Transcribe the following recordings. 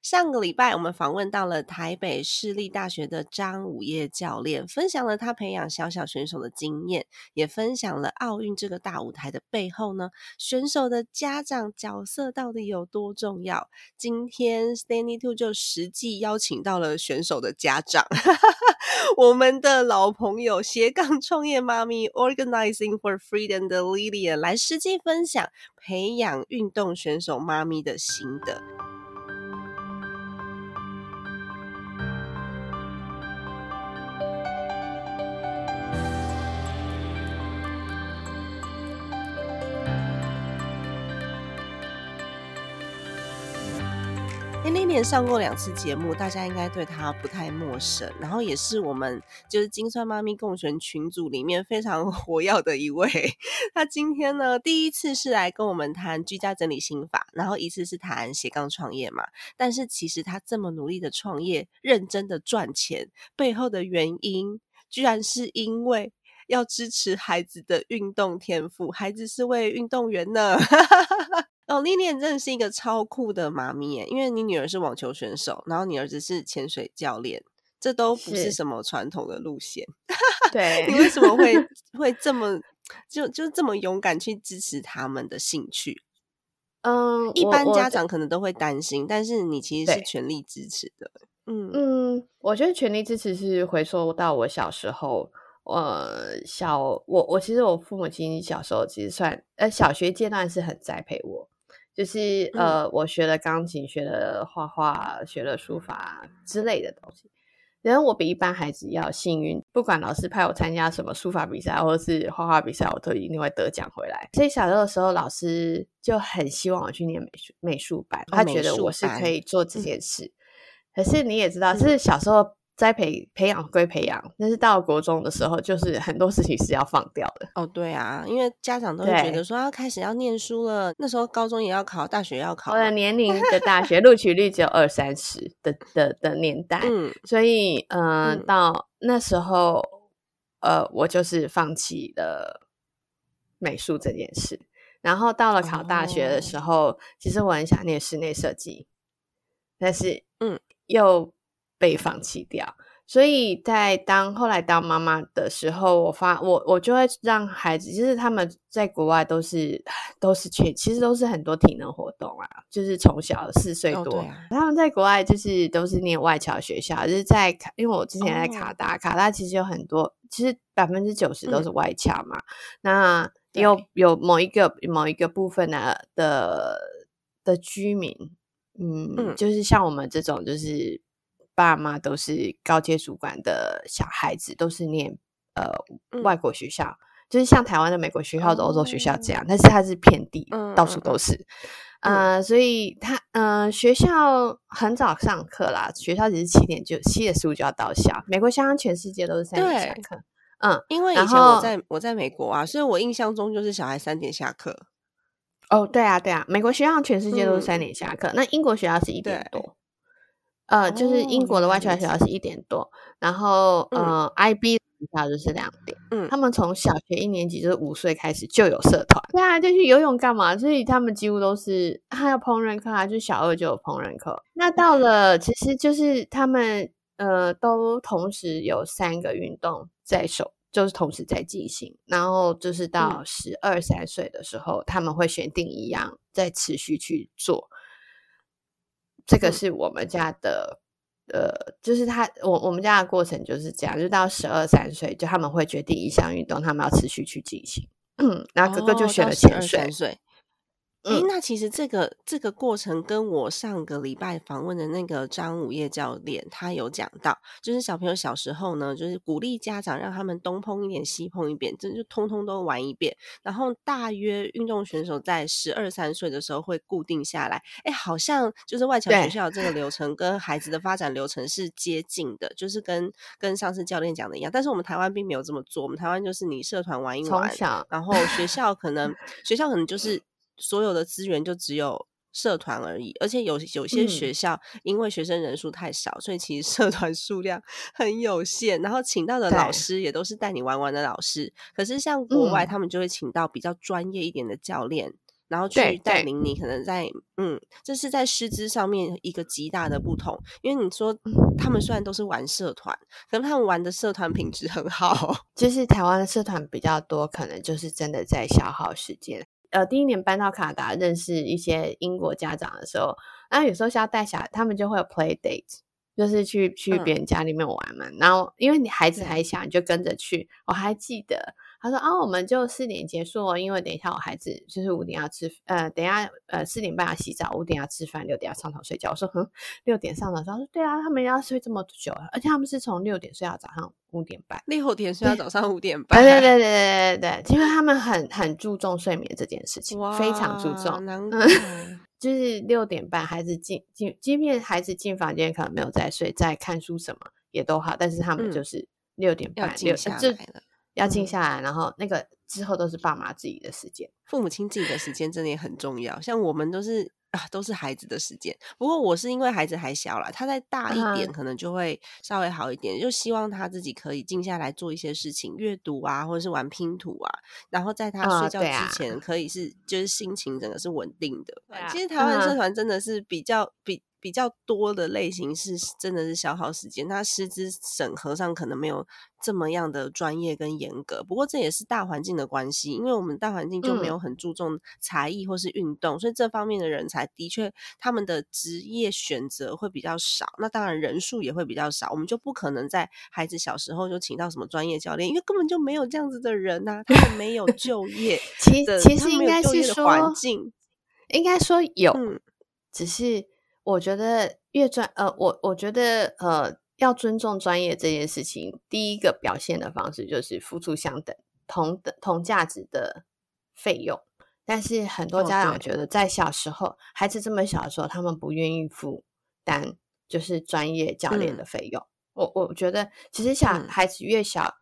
上个礼拜，我们访问到了台北市立大学的张午业教练，分享了他培养小小选手的经验，也分享了奥运这个大舞台的背后呢，选手的家长角色到底有多重要。今天 Stanley Two 就实际邀请到了选手的家长，我们的老朋友斜杠创业妈咪 Organizing for Freedom 的 Lilian 来实际分享培养运动选手妈咪的心得。那年上过两次节目，大家应该对他不太陌生。然后也是我们就是金川妈咪共选群组里面非常 活跃的一位。她今天呢，第一次是来跟我们谈居家整理心法，然后一次是谈斜杠创业嘛。但是其实他这么努力的创业，认真的赚钱背后的原因，居然是因为要支持孩子的运动天赋，孩子是位运动员呢。哦，丽丽真的是一个超酷的妈咪耶！因为你女儿是网球选手，然后你儿子是潜水教练，这都不是是什么传统的路线。对你为什么会 会这么就就这么勇敢去支持他们的兴趣？嗯，一般家长可能都会担心，但是你其实是全力支持的。嗯嗯，我觉得全力支持是回溯到我小时候，呃，小我我其实我父母亲小时候其实算呃小学阶段是很栽培我，就是嗯呃我学了钢琴，学了画画，学了书法之类的东西。然后我比一般孩子要幸运，不管老师派我参加什么书法比赛或者是画画比赛，我都一定会得奖回来。所以小的时候，老师就很希望我去念美术美术班，他觉得我是可以做这嗯件事。可是你也知道，是小时候栽培培养归培养，但是到了国中的时候，就是很多事情是要放掉的。哦，对啊，因为家长都会觉得说要开始要念书了，那时候高中也要考，大学要考。我的年龄的 大学录取率只有二三十的的的年代，嗯所以呃，嗯到那时候呃，我就是放弃了美术这件事。然后到了考大学哦的时候，其实我很想念室内设计，但是嗯，又被放弃掉。所以在当后来当妈妈的时候，我发我我就会让孩子，就是他们在国外都是都是全，其实都是很多体能活动啊，就是从小四岁多，哦啊。他们在国外就是都是念外侨学校，就是在，因为我之前在卡哦。达，卡达其实有很多，其实百分之九十都嗯。是外侨嘛，那有有某一个某一个部分的的的居民，嗯，嗯。就是像我们这种，就是爸妈都是高阶主管的小孩子，都是念呃、嗯外国学校，就是像台湾的美国学校的欧洲学校这样，哦但是它是遍地，嗯到处嗯都是。嗯呃，所以他呃学校很早上课啦，学校只是七点就七点十五就要到校。美国相当全世界都是三点下对课，嗯，因为以前我在我在美国啊，所以我印象中就是小孩三点下课。哦，对啊，对啊，美国学校全世界都是三嗯点下课，那英国学校是一点多，呃，就是英哦国的外原来如此侨学校是一点多，然后呃，IB 学校就是两点，嗯他们从小学一年级就是五岁开始就有社团，对啊，就去游泳干嘛？所以他们几乎都是还有烹饪课啊，就小二就有烹饪课。那到了其实就是他们呃都同时有三个运动在手，就是同时在进行，然后就是到十二三岁的时候，他们会选定一样再持续去做。这个嗯是我们家的。呃，就是他，我我们家的过程就是这样，就到十二三岁，就他们会决定一项运动，他们要持续去进行。嗯，然后哥哥就哦选了潜水。哎、嗯那其实这个这个过程跟我上个礼拜访问的那个张午夜教练，他有讲到，就是小朋友小时候呢，就是鼓励家长让他们东碰一点西碰一遍，这就通通都玩一遍。然后大约运动选手在十二三岁的时候会固定下来。哎，好像就是外侨学校这个流程跟孩子的发展流程是接近的，就是跟跟上次教练讲的一样。但是我们台湾并没有这么做，我们台湾就是你社团玩一玩，然后学校可能学校可能就是所有的资源就只有社团而已，而且有有些嗯学校因为学生人数太少，所以其实社团 数量很有限，然后请到的老师也都是带你玩玩的老师。可是像国外，嗯他们就会请到比较专业一点的教练。然后去带领你，可能在嗯，这是在师资上面一个极大的不同。因为你说嗯他们虽然都是玩社团，可是他们玩的社团品质很好。就是台湾的社团比较多，可能就是真的在消耗时间。呃，第一年搬到卡拿大，认识一些英国家长的时候，那有时候是要带小孩，他们就会有 play date，就是去去嗯别人家里面玩嘛。然后因为你孩子还小，你就跟着去。我还记得他说啊，我们就四点结束哦，因为等一下我孩子就是五点要吃，呃，等一下呃四点半要洗澡，五点要吃饭，六点要上床睡觉。我说哼，六点上床，他说对啊，他们要睡这么久啊，而且他们是从六点睡到早上五点半。六点睡到早上五点半，对对对对对对对，因为他们很很注重睡眠这件事情，非常注重。难 怪嗯，就是六点半孩子进进，即便孩子进房间可能没有在睡，在看书什么也都好，但是他们嗯就是六点要半六静下来了。要静嗯下来，然后那个之后都是爸妈自己的时间。父母亲自己的时间真的也很重要，像我们都是啊，都是孩子的时间。不过我是因为孩子还小啦，他再大一点，嗯可能就会稍微好一点，就希望他自己可以静下来做一些事情，阅读啊，或者是玩拼图啊。然后在他啊睡觉之前，可以是就是心情整个是稳定的。啊其实台湾社嗯团真的是比较比。比较多的类型是真的是消耗时间，它师资审核上可能没有这么样的专业跟严格。不过这也是大环境的关系，因为我们大环境就没嗯有很注重才艺或是运动，所以这方面的人才的确他们的职业选择会比较少，那当然人数也会比较少。我们就不可能在孩子小时候就请到什么专业教练，因为根本就没有这样子的人呐、他们没有就业 其其实应该是说环境。应该说有，嗯只是我觉得越专呃，我我觉得呃，要尊重专业这件事情，第一个表现的方式就是付出相等、同等、同价值的费用。但是很多哦家长觉得，在小时候，孩子这么小的时候，他们不愿意负担就是专业教练的嗯费用。我我觉得，其实小嗯孩子越小，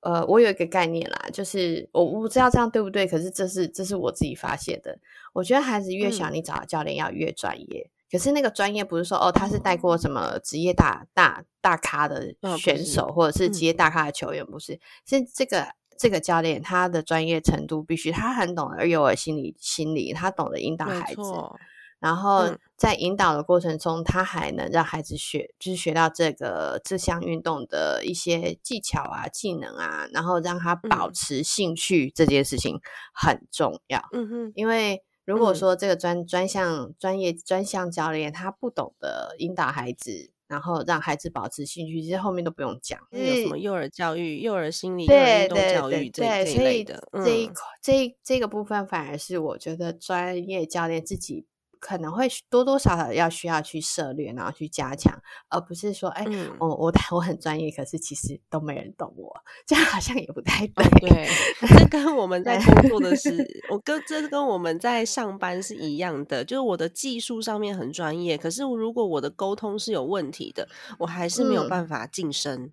呃，我有一个概念啦，就是我我不知道这样对不对，可是这是这是我自己发现的。我觉得孩子越小，嗯你找的教练要越专业。可是那个专业不是说哦，他是带过什么职业大大大咖的选手，或者是职嗯。业大咖的球员，不是？是这个这个教练他的专业程度必须，他很懂得幼儿心理心理，他懂得引导孩子，然后嗯。在引导的过程中，他还能让孩子学，就是学到这个这项运动的一些技巧啊、技能啊，然后让他保嗯。持兴趣，这件事情很重要。嗯哼，因为如果嗯说这个专专项专业专项教练他不懂得引导孩子，然后让孩子保持兴趣，其实后面都不用讲。有什么幼儿教育、幼儿心理、幼儿运动对对对教育这一类的，嗯这一块这这个部分反而是我觉得专业教练自己可能会多多少少要需要去涉略，然后去加强，而不是说，哎，嗯我我我很专业，可是其实都没人懂我，这样好像也不太对。哦，对，这跟我们在工作的 是，我跟这跟我们在上班是一样的，就是我的技术上面很专业，可是如果我的沟通是有问题的，我还是没有嗯办法晋升。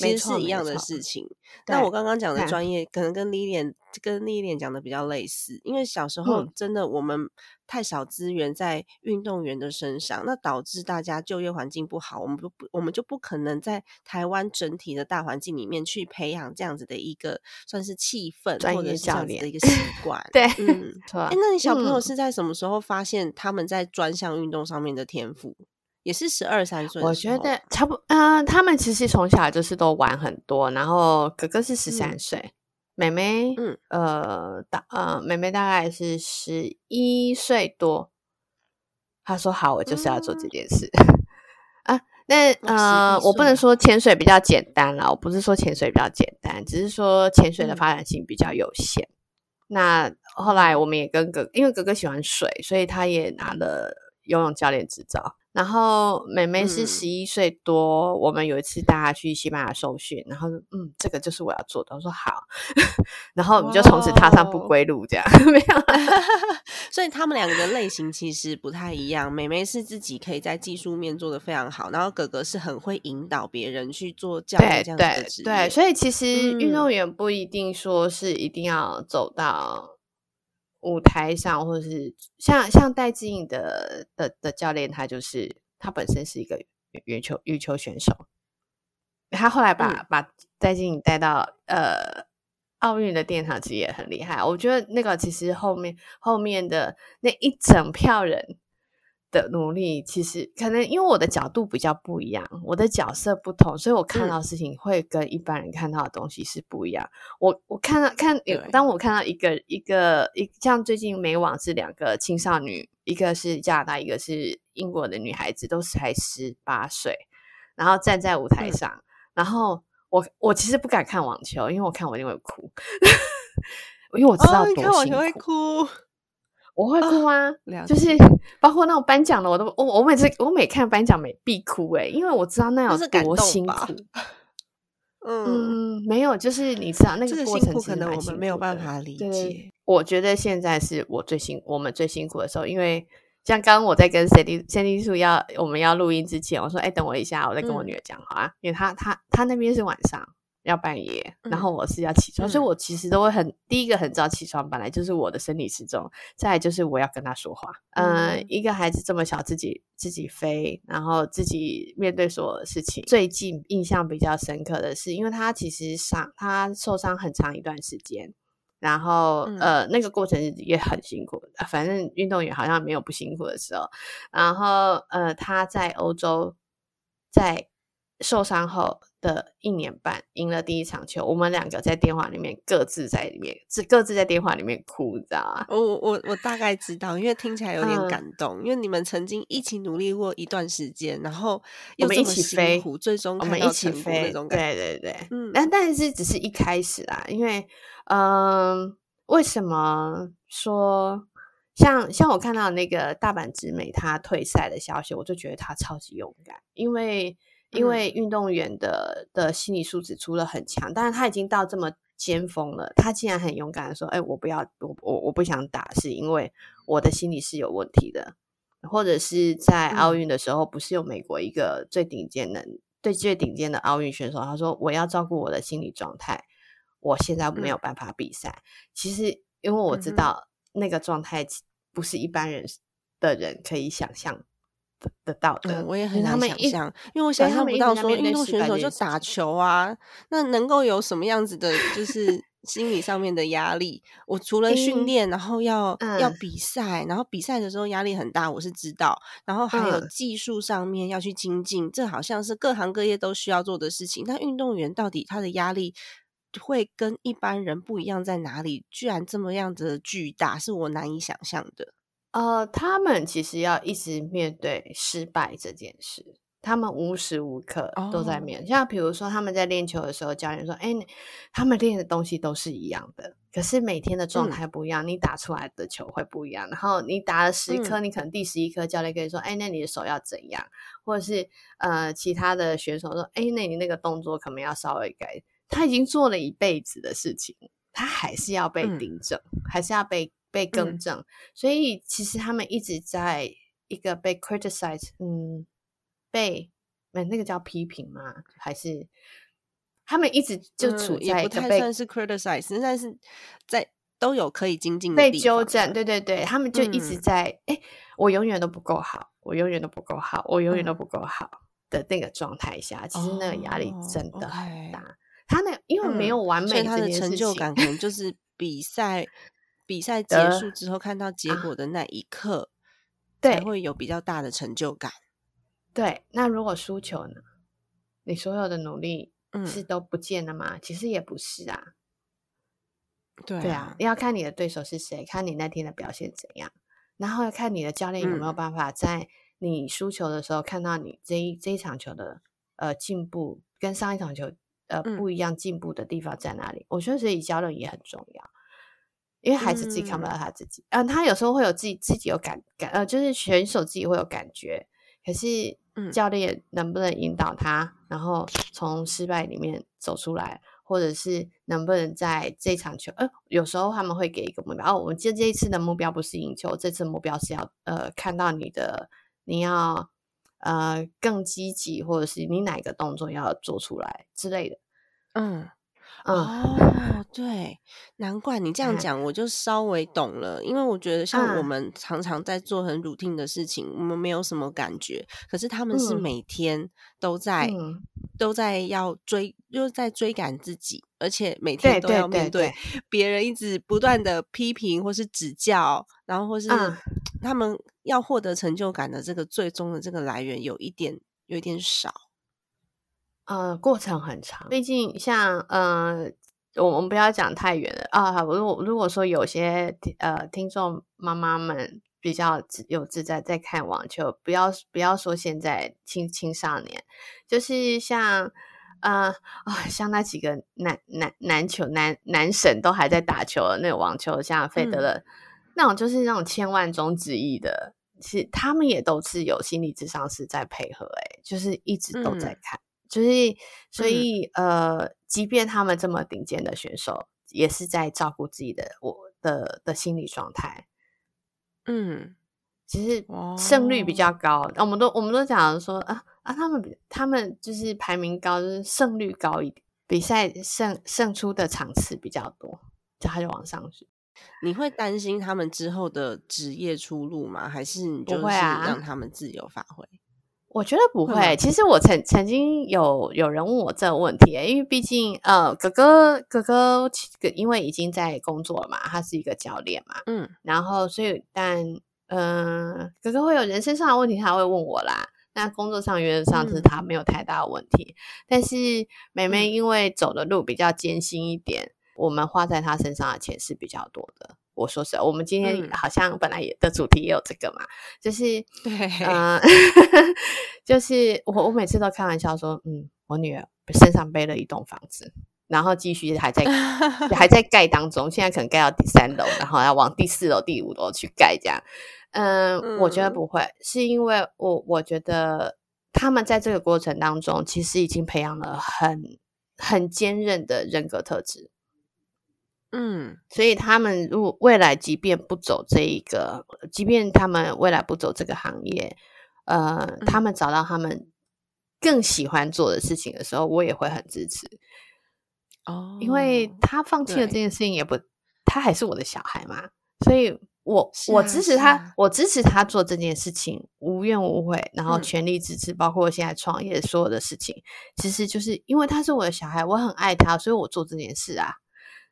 没其实是一样的事情。那我刚刚讲的对专业，可能跟 Lilian 跟 Lilian 讲的比较类似，因为小时候嗯真的我们太少资源在运动员的身上，那导致大家就业环境不好，我们不不我们就不可能在台湾整体的大环境里面去培养这样子的一个算是气氛或者是这样子的一个习惯。对嗯。错哎，那你小朋友嗯是在什么时候发现他们在专项运动上面的天赋？也是十二三岁我觉得差不，嗯、他们其实从小就是都玩很多，然后哥哥是十三嗯岁，妹妹，嗯，呃，大呃，妹妹大概是十一岁多。她说好，我就是要做这嗯件事、啊。那呃，我不能说潜水比较简单啦，我不是说潜水比较简单，只是说潜水的嗯发展性比较有限。那后来我们也跟哥，因为哥哥喜欢水，所以他也拿了游泳教练执照。然后妹妹是嗯十一岁多，我们有一次带她去西班牙受训，然后嗯，这个就是我要做的。我说好，然后我们就从此踏上不归路，这样 没有啦。所以他们两个的类型其实不太一样。妹妹是自己可以在技术面做得非常好，然后哥哥是很会引导别人去做教练对这样子的对职业。对，所以其实运嗯动员不一定说是一定要走到舞台上，或者是像像戴志颖的的的教练，他就是他本身是一个羽羽球羽球选手，他后来把、嗯把戴志颖带到呃奥运的殿堂，其实也很厉害。我觉得那个其实后面后面的那一整票人。的努力其实可能因为我的角度比较不一样，我的角色不同，所以我看嗯。到事情会跟一般人看到的东西是不一样。我我看到看对，当我看到一个一个一像最近美网是两个青少女，一个是加拿大，一个是英国的女孩子，都才十八岁，然后站在舞台嗯。上，然后我我其实不敢看网球，因为我看我一定会哭，因为我知道哦，你看网球会。哭，我会哭啊，了就是包括那种颁奖的，我都我我每次我每看颁奖每必哭诶、因为我知道那有多辛苦。嗯，嗯，没有，就是你知道那个过程可能我们没有办法理解。我觉得现在是我最辛我们最辛苦的时候，因为像刚刚我在跟 Cindy Cindy 树要我们要录音之前，我说哎等我一下，我再跟我嗯女儿讲好啊，因为她她她那边是晚上。要半夜，然嗯后我是要起床，所以嗯我其实都会很第一个很早起床，本来就是我的生理时钟。再来就是我要跟他说话，呃，嗯一个孩子这么小，自己自己飞，然后自己面对所有的事情。最近印象比较深刻的是，因为他其实伤他受伤很长一段时间，然后、嗯呃那个过程也很辛苦，呃反正运动员好像没有不辛苦的时候。然后呃他在欧洲在受伤后的一年半赢了第一场球，我们两个在电话里面各自在里面，是各自在电话里面哭，你知道吗？我我我大概知道，因为听起来有点嗯感动，因为你们曾经一起努力过一段时间，然后我们一起飞，最终看我们一起到成果那飞，种感觉。对对对，嗯但但是只是一开始啦，因为嗯、为什么说像像我看到那个大阪直美她退赛的消息，我就觉得她超级勇敢，因为因嗯为运动员的的心理素质除了很强，但是他已经到这么尖峰了，他竟然很勇敢的说：“哎、我不要，我我我不想打，是因为我的心理是有问题的。”或者是在奥嗯运的时候，不是有美国一个最顶尖的、最最顶尖的奥运选手，他说：“我要照顾我的心理状态，我现在没有办法比赛。其实，因为我知道那个状态不是一般人的人可以想象得得到的。嗯，我也很难想象，因为我想象不到说运动选手就打球啊，那能够有什么样子的，就是心理上面的压力？我除了训练，然后要、要嗯比赛，然后比赛的时候压力很大，我是知道，然后还有嗯技术上面要去精进，这好像是各行各业都需要做的事情。但运动员到底他的压力会跟一般人不一样在哪里？居然这么样子的巨大，是我难以想象的。呃，他们其实要一直面对失败这件事，他们无时无刻都在哦面。像比如说他们在练球的时候，教练说：“哎，你他们练的东西都是一样的，可是每天的状嗯态不一样，你打出来的球会不一样。然后你打了十颗，嗯你可能第十一颗教练跟你说：‘哎，那你的手要怎样？’或者是呃，其他的选手说：‘哎，那你那个动作可能要稍微改。’他已经做了一辈子的事情，他还是要被嗯订正，还是要被被更嗯正。所以其实他们一直在一个被 criticize，嗯，被呃那个叫批评吗？还是他们一直就嗯处在一个被太算是 criticize，但是在都有可以精进的被纠正，啊对对对，他们就一直嗯在哎、我永远都不够好，我永远都不够好，我永远都嗯不够好的那个状态下，其实那个压力哦真的很大。他那因为没嗯有完美所以他的成就感可能就是比赛比赛结束之后看到结啊果的那一刻，才对会有比较大的成就感。对。那如果输球呢？你所有的努力嗯，是都不见了吗？其实也不是啊。对对啊，，要看你的对手是谁，看你那天的表现怎样，然后看你的教练有没有嗯办法在你输球的时候看到你这一这一场球的呃进步，跟上一场球呃嗯不一样进步的地方在哪里？我觉得所以教练也很重要，因为孩子自己看不到他自己。嗯、他有时候会有自己自己有感感，呃，就是选手自己会有感觉，可是嗯教练能不能引导他，然后从失败里面走出来，或者是能不能在这场球，呃，有时候他们会给一个目标，哦，我们这这一次的目标不是赢球，这次目标是要呃看到你的，你要呃更积极，或者是你哪个动作要做出来之类的。嗯。嗯，哦，对，难怪你这样哎。讲，我就稍微懂了。因为我觉得，像我嗯。们常常在做很 routine 的事情，我们没有什么感觉，可是他们是嗯。每天都在、嗯。都在要追，又在追赶自己，而且每天都要面对对 别人一直不断的批评或是指教，然后或是嗯。他们要获得成就感的这个最终的这个来源有一点有一点少。呃，过程很长，毕竟像呃，我我们不要讲太远了啊。如果如果说有些呃听众妈妈们比较自有自在在看网球，不要不要说现在青青少年，就是像呃啊，像那几个男男男球男男神都还在打球的那个网球，像费德嗯勒、那种，就是那种千万中之一的，是他们也都是有心理智商是在配合、欸，就是一直都在嗯看。就是所以、呃，即便他们这么顶尖的选手，也是在照顾自己的我的的心理状态。嗯，其实胜率比哦较高，我们都我们都讲说啊啊，他们比他们就是排名高，就是胜率高一点，比赛胜胜出的场次比较多，就他就往上去。你会担心他们之后的职业出路吗？还是你就是让他们自由发挥？我觉得不会。其实我曾曾经有有人问我这个问题，因为毕竟呃，哥哥哥哥其因为已经在工作了嘛，他是一个教练嘛，嗯然后所以但嗯、呃哥哥会有人身上的问题，他会问我啦。那工作上原则上是嗯他没有太大的问题，但是妹妹嗯因为走的路比较艰辛一点，我们花在他身上的钱是比较多的。我说实话，我们今天嗯好像本来也的主题也有这个嘛，就是 对嗯，就是我我每次都开玩笑说，嗯，我女儿身上背了一栋房子，然后继续还在还在盖当中，现在可能盖到第三楼，然后要往第四楼、第五楼去盖这样。嗯，我觉得嗯不会，是因为我我觉得他们在这个过程当中，其实已经培养了很很坚韧的人格特质。嗯。所以他们如果未来即便不走这一个，即便他们未来不走这个行业，呃，他们找到他们更喜欢做的事情的时候，我也会很支持，哦，因为他放弃了这件事情，也不，他还是我的小孩嘛，所以我啊我支持他，啊我支持他做这件事情，无怨无悔，然后嗯。全力支持，包括现在创业所有的事情，其实就是因为他是我的小孩，我很爱他，所以我做这件事啊。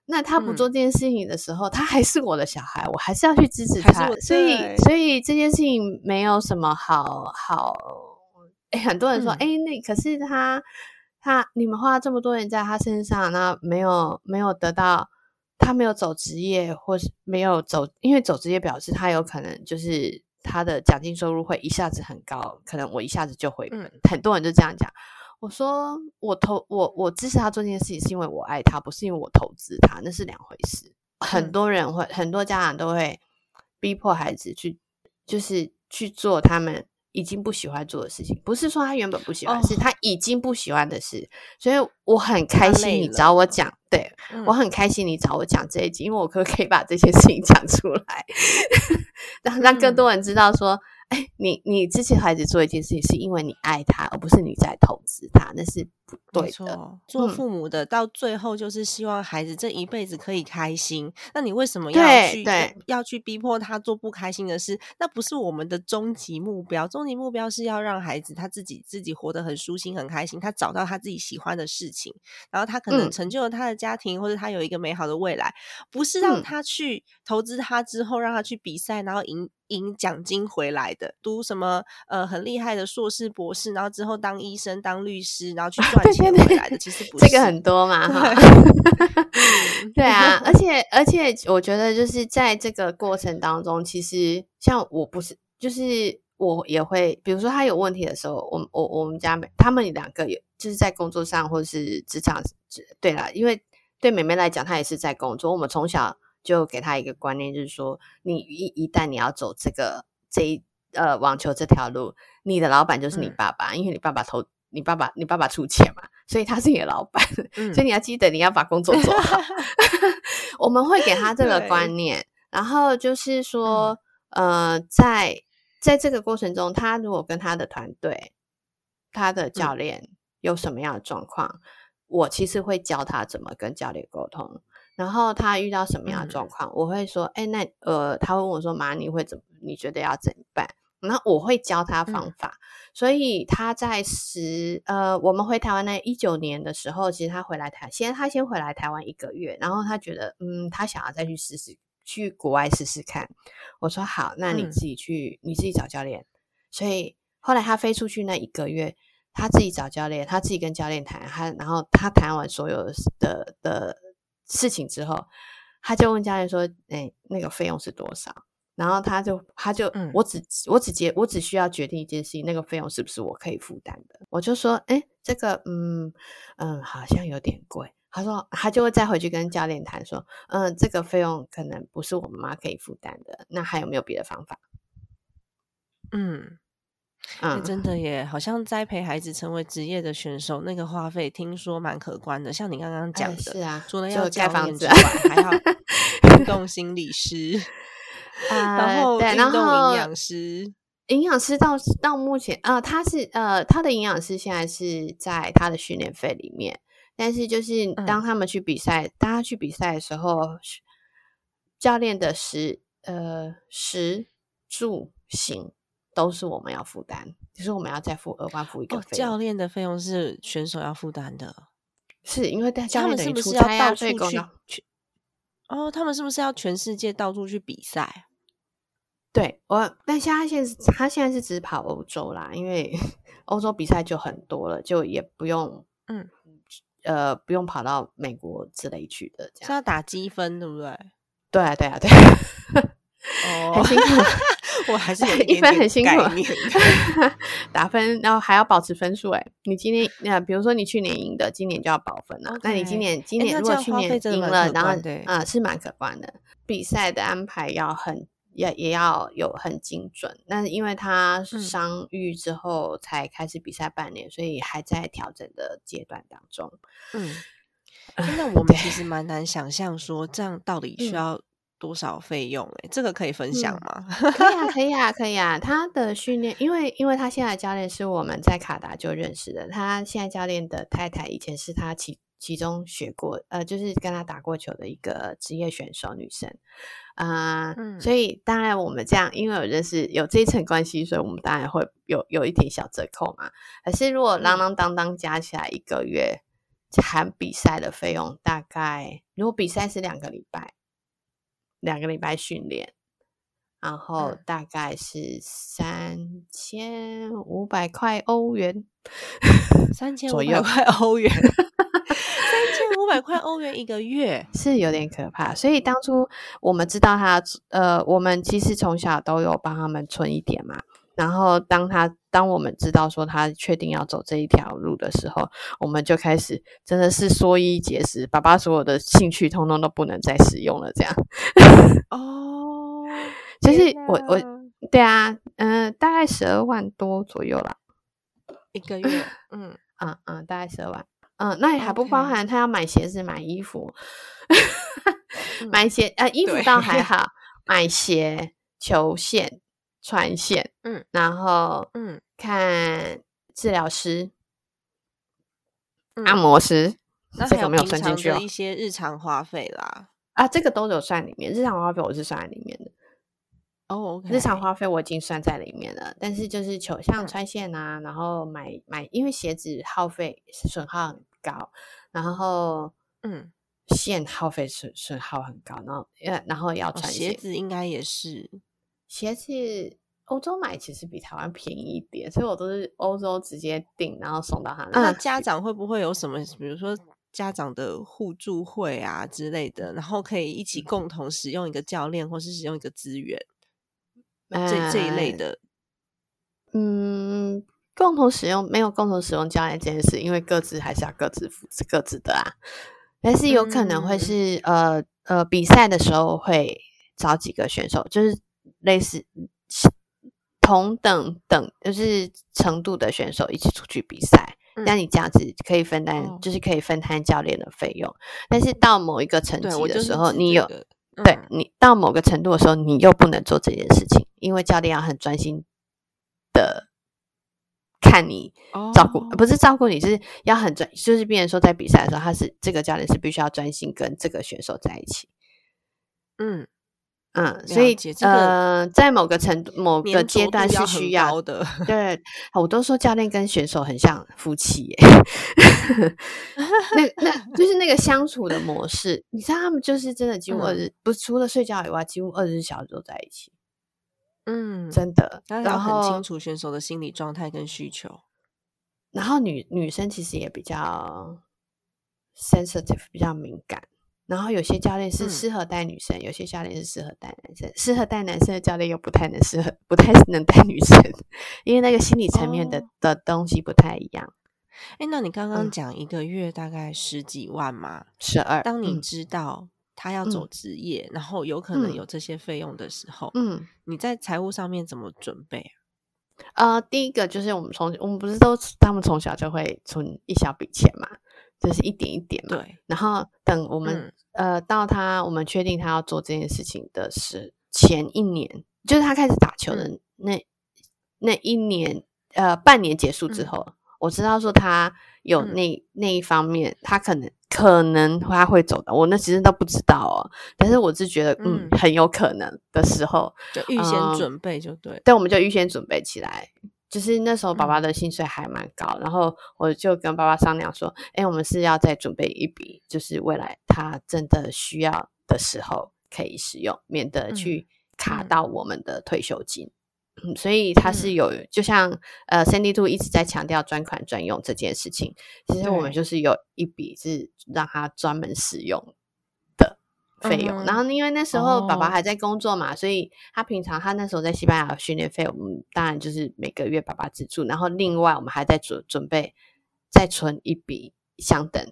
那他不嗯做这件事情的时候，他还是我的小孩，我还是要去支持他。所以，所以这件事情没有什么好好。哎，很多人说，嗯哎、那可是他他你们花这么多人在他身上，那没有没有得到，他没有走职业，或是没有走，因为走职业表示他有可能就是他的奖金收入会一下子很高，可能我一下子就回本。嗯很多人就这样讲。我说我投我我支持他做这件事情，是因为我爱他，不是因为我投资他，那是两回事。很嗯。多人会，很多家长都会逼迫孩子去，就是去做他们已经不喜欢做的事情，不是说他原本不喜欢，哦。是他已经不喜欢的事。所以我很开心你找我讲，对嗯。我很开心你找我讲这一集，因为我可不可以把这些事情讲出来，让让更嗯。多人知道说，哎，你你支持孩子做一件事情，是因为你爱他，而不是你在投资他，那是不对的。错，做嗯父母的到最后就是希望孩子这一辈子可以开心。那你为什么要去要去逼迫他做不开心的事？那不是我们的终极目标。终极目标是要让孩子他自己自己活得很舒心、很开心，他找到他自己喜欢的事情，然后他可能嗯成就了他的家庭，或者他有一个美好的未来。不是让嗯他去投资他之后，让他去比赛，然后赢赢奖金回来的，读什么呃很厉害的硕士、博士，然后之后当医生、当律师，然后去赚钱回来的。其实不是这个很多嘛，哈。嗯对啊，而且而且，我觉得就是在这个过程当中，其实像我不是，就是我也会，比如说他有问题的时候，我我我们家妹他们两个也就是在工作上或是职场，对啦，因为对妹妹来讲，她也是在工作。我们从小就给他一个观念，就是说，你一一旦你要走这个这一呃网球这条路，你的老板就是你嗯爸爸，因为你爸爸投你爸爸你爸爸出钱嘛，所以他是你的老板，嗯 所以你要记得你要把工作做好。我们会给他这个对观念，然后就是说，呃，在在这个过程中，他如果跟他的团队、他的教练有什么样的状况，我其实会教他怎么跟教练沟通。然后他遇到什么样的状况，我会说，哎，那呃，他会问我说，妈，你会怎么？你觉得要怎么办？然后我会教他方嗯法。所以他在十呃，我们回台湾那一九年的时候，其实他回来台，先他先回来台湾一个月，然后他觉得，嗯，他想要再去试试，去国外试试看。我说好，那你嗯自己去，你自己找教练。所以后来他飞出去那一个月，他自己找教练，他自己跟教练谈，他然后他谈完所有的的的事情之后，他就问教练说：“哎、那个费用是多少？”然后他就他就、嗯我只我只接我只需要决定一件事情，那个费用是不是我可以负担的？我就说：“哎、这个嗯嗯好像有点贵。”他说他就会再回去跟教练谈说：“嗯，这个费用可能不是我妈妈可以负担的，那还有没有别的方法嗯，？”真的耶，好像栽培孩子成为职业的选手，那个花费听说蛮可观的。像你刚刚讲哎的，是啊，除了要盖房子还要运 动心理师，然后运动营养师。营养师到到目前，呃，他是呃，他的营养师现在是在他的训练费里面，但是就是嗯当他们去比赛，当他去比赛的时候，教练的食呃食住行都是我们要负担，就是我们要再付额外付一个教练的费用是选手要负担的。是因为带教他练等于们是不是要出差啊，到处去所以公道去？哦，他们是不是要全世界到处去比赛？对我，但现在现在他现在是只跑欧洲啦，因为 欧洲比赛就很多了，就也不用嗯，呃不用跑到美国之类去的这样。是要打积分，对不对？对啊，对啊，对啊，哦很辛苦，我还是有一分很辛苦 打分，然后还要保持分数。哎，你今年那比如说你去年赢的，今年就要保分了。那你今年今年如果去年赢了，然后观的诶啊、是蛮可观的。比赛的安排要很也也要有很精准。但是因为他嗯伤愈之后才开始比赛半年，所以还在调整的阶段当中。嗯，那 我们其实蛮难想象说这样到底需嗯要多少费用？哎，这个可以分享嗯吗？可以啊，可以啊，可以啊。他的训练，因为因为他现在的教练是我们在卡达就认识的，他现在教练的太太以前是他其其中学过，呃，就是跟他打过球的一个职业选手女生，啊、嗯所以当然我们这样，因为有认识有这一层关系，所以我们当然会有有一点小折扣嘛。可是如果啷啷当当加起来一个月含比赛的费用，大概如果比赛是两个礼拜，两个礼拜训练。然后嗯大概是三千五百块欧元，三千五百块欧元，三千五百块欧元一个月。是有点可怕。所以当初我们知道他，呃，我们其实从小都有帮他们存一点嘛。然后当他当我们知道说他确定要走这一条路的时候，我们就开始真的是缩衣节食，爸爸所有的兴趣通通都不能再使用了。这样，哦，就是我我哪对啊，嗯、大概十二万多左右啦。一个月，嗯，嗯嗯，大概十二万。嗯，那也还不包含他要买鞋子、买衣服，嗯 买鞋呃衣服倒还好，买鞋、球线、穿线，嗯，然后嗯看治疗师、嗯按摩师，这个没有算进去哦一。些日常花费啦。啊，这个都有算里面，日常花费我是算在里面的。哦日常花费我已经算在里面了，但是就是球像嗯穿线啊，然后买买，因为鞋子耗费损耗很高，然后嗯，线耗费损损耗很高，然后呃，然后要穿鞋子应该也是。鞋子欧洲买其实比台湾便宜一点，所以我都是欧洲直接订，然后送到他那。那家长会不会有什么，比如说家长的互助会啊之类的，然后可以一起嗯共同使用一个教练，或是使用一个资源，这这一类呃的。嗯，共同使用没有共同使用教练这件事，因为各自还是要各自负责各自的啊。但是有可能会嗯是、呃呃比赛的时候会找几个选手，就是类似同等等就是程度的选手一起出去比赛。那你这样子可以分担，就是可以分摊教练的费用。但是到某一个层级的时候，你有对你到某个程度的时候，你又不能做这件事情，因为教练要很专心的看你照顾，不是照顾你，就是要很专，就是别人说在比赛的时候，他是这个教练是必须要专心跟这个选手在一起。嗯。嗯，所以呃，在某个程度、某个阶段是需要的。对，我都说教练跟选手很像夫妻耶。那那就是那个相处的模式，你知道他们就是真的几乎二十，不除了睡觉以外，几乎二十四小时都在一起。嗯，真的。然后很清楚选手的心理状态跟需求。然后女女生其实也比较 sensitive，比较敏感。然后有些教练是适合带女生，有些教练是适合带男生。适合带男生的教练又不太能适合，不太能带女生，因为那个心理层面的的东西不太一样。哎，那你刚刚讲一个月大概十几万嘛？十二。当你知道他要走职业，然后有可能有这些费用的时候，嗯，你在财务上面怎么准备啊？呃，第一个就是我们从我们不是都他们从小就会存一小笔钱嘛。就是一点一点嘛，对。然后等我们呃到他，我们确定他要做这件事情的是前一年，就是他开始打球的那那一年，呃，半年结束之后，我知道说他有那那一方面，他可能可能他会走的，我那其实都不知道哦。但是我是觉得，嗯，很有可能的时候，就预先准备就对。对，我们就预先准备起来。就是那时候，爸爸的薪水还蛮高，然后我就跟爸爸商量说：“哎，我们是要再准备一笔，就是未来他真的需要的时候可以使用，免得去卡到我们的退休金。”嗯，所以他是有，就像呃，Sandy Two 一直在强调专款专用这件事情，其实我们就是有一笔是让他专门使用。费用，然后因为那时候爸爸还在工作嘛，所以他平常他那时候在西班牙训练费，我们当然就是每个月爸爸资助，然后另外我们还在准准备再存一笔相等